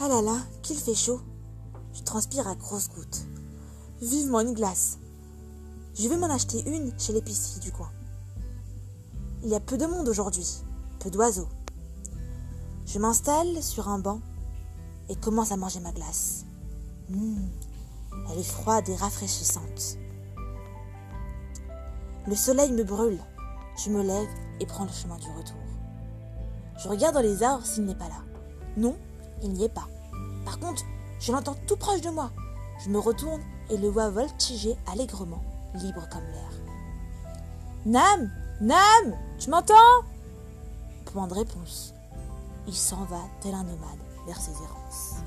Ah là là, qu'il fait chaud. Je transpire à grosses gouttes. Vivement une glace. Je vais m'en acheter une chez l'épicerie du coin. Il y a peu de monde aujourd'hui, peu d'oiseaux. Je m'installe sur un banc et commence à manger ma glace. Mmh, elle est froide et rafraîchissante. Le soleil me brûle. Je me lève et prends le chemin du retour. Je regarde dans les arbres s'il n'est pas là. Non, il n'y est pas. Par contre, je l'entends tout proche de moi. Je me retourne et le vois voltiger allègrement, libre comme l'air. Nam Nam Tu m'entends? Point de réponse. Il s'en va tel un nomade vers ses errances.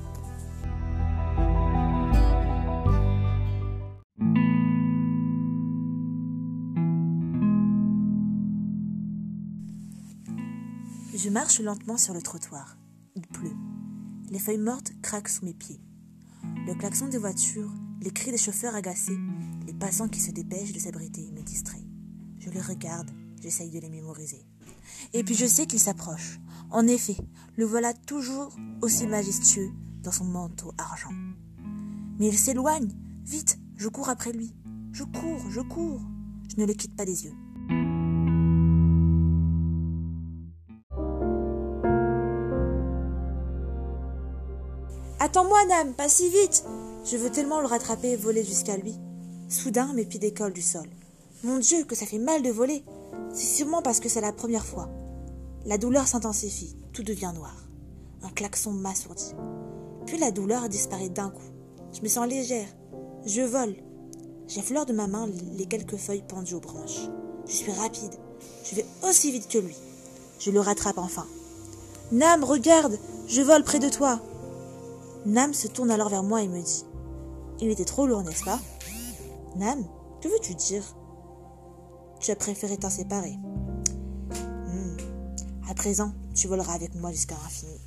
Je marche lentement sur le trottoir. Il pleut. Les feuilles mortes craquent sous mes pieds. Le klaxon des voitures, les cris des chauffeurs agacés, les passants qui se dépêchent de s'abriter me distraient. Je les regarde, j'essaye de les mémoriser. Et puis je sais qu'il s'approche. En effet, le voilà toujours aussi majestueux dans son manteau argent. Mais il s'éloigne. Vite, je cours après lui. Je cours, je cours. Je ne le quitte pas des yeux. Attends-moi, Nam, pas si vite Je veux tellement le rattraper et voler jusqu'à lui. Soudain, mes pieds décollent du sol. Mon Dieu, que ça fait mal de voler C'est sûrement parce que c'est la première fois. La douleur s'intensifie, tout devient noir. Un klaxon m'assourdit. Puis la douleur disparaît d'un coup. Je me sens légère. Je vole. J'effleure de ma main les quelques feuilles pendues aux branches. Je suis rapide. Je vais aussi vite que lui. Je le rattrape enfin. Nam, regarde, je vole près de toi. Nam se tourne alors vers moi et me dit Il était trop lourd, n'est-ce pas? Nam, que veux-tu dire? Tu as préféré t'en séparer. Hmm. À présent, tu voleras avec moi jusqu'à l'infini.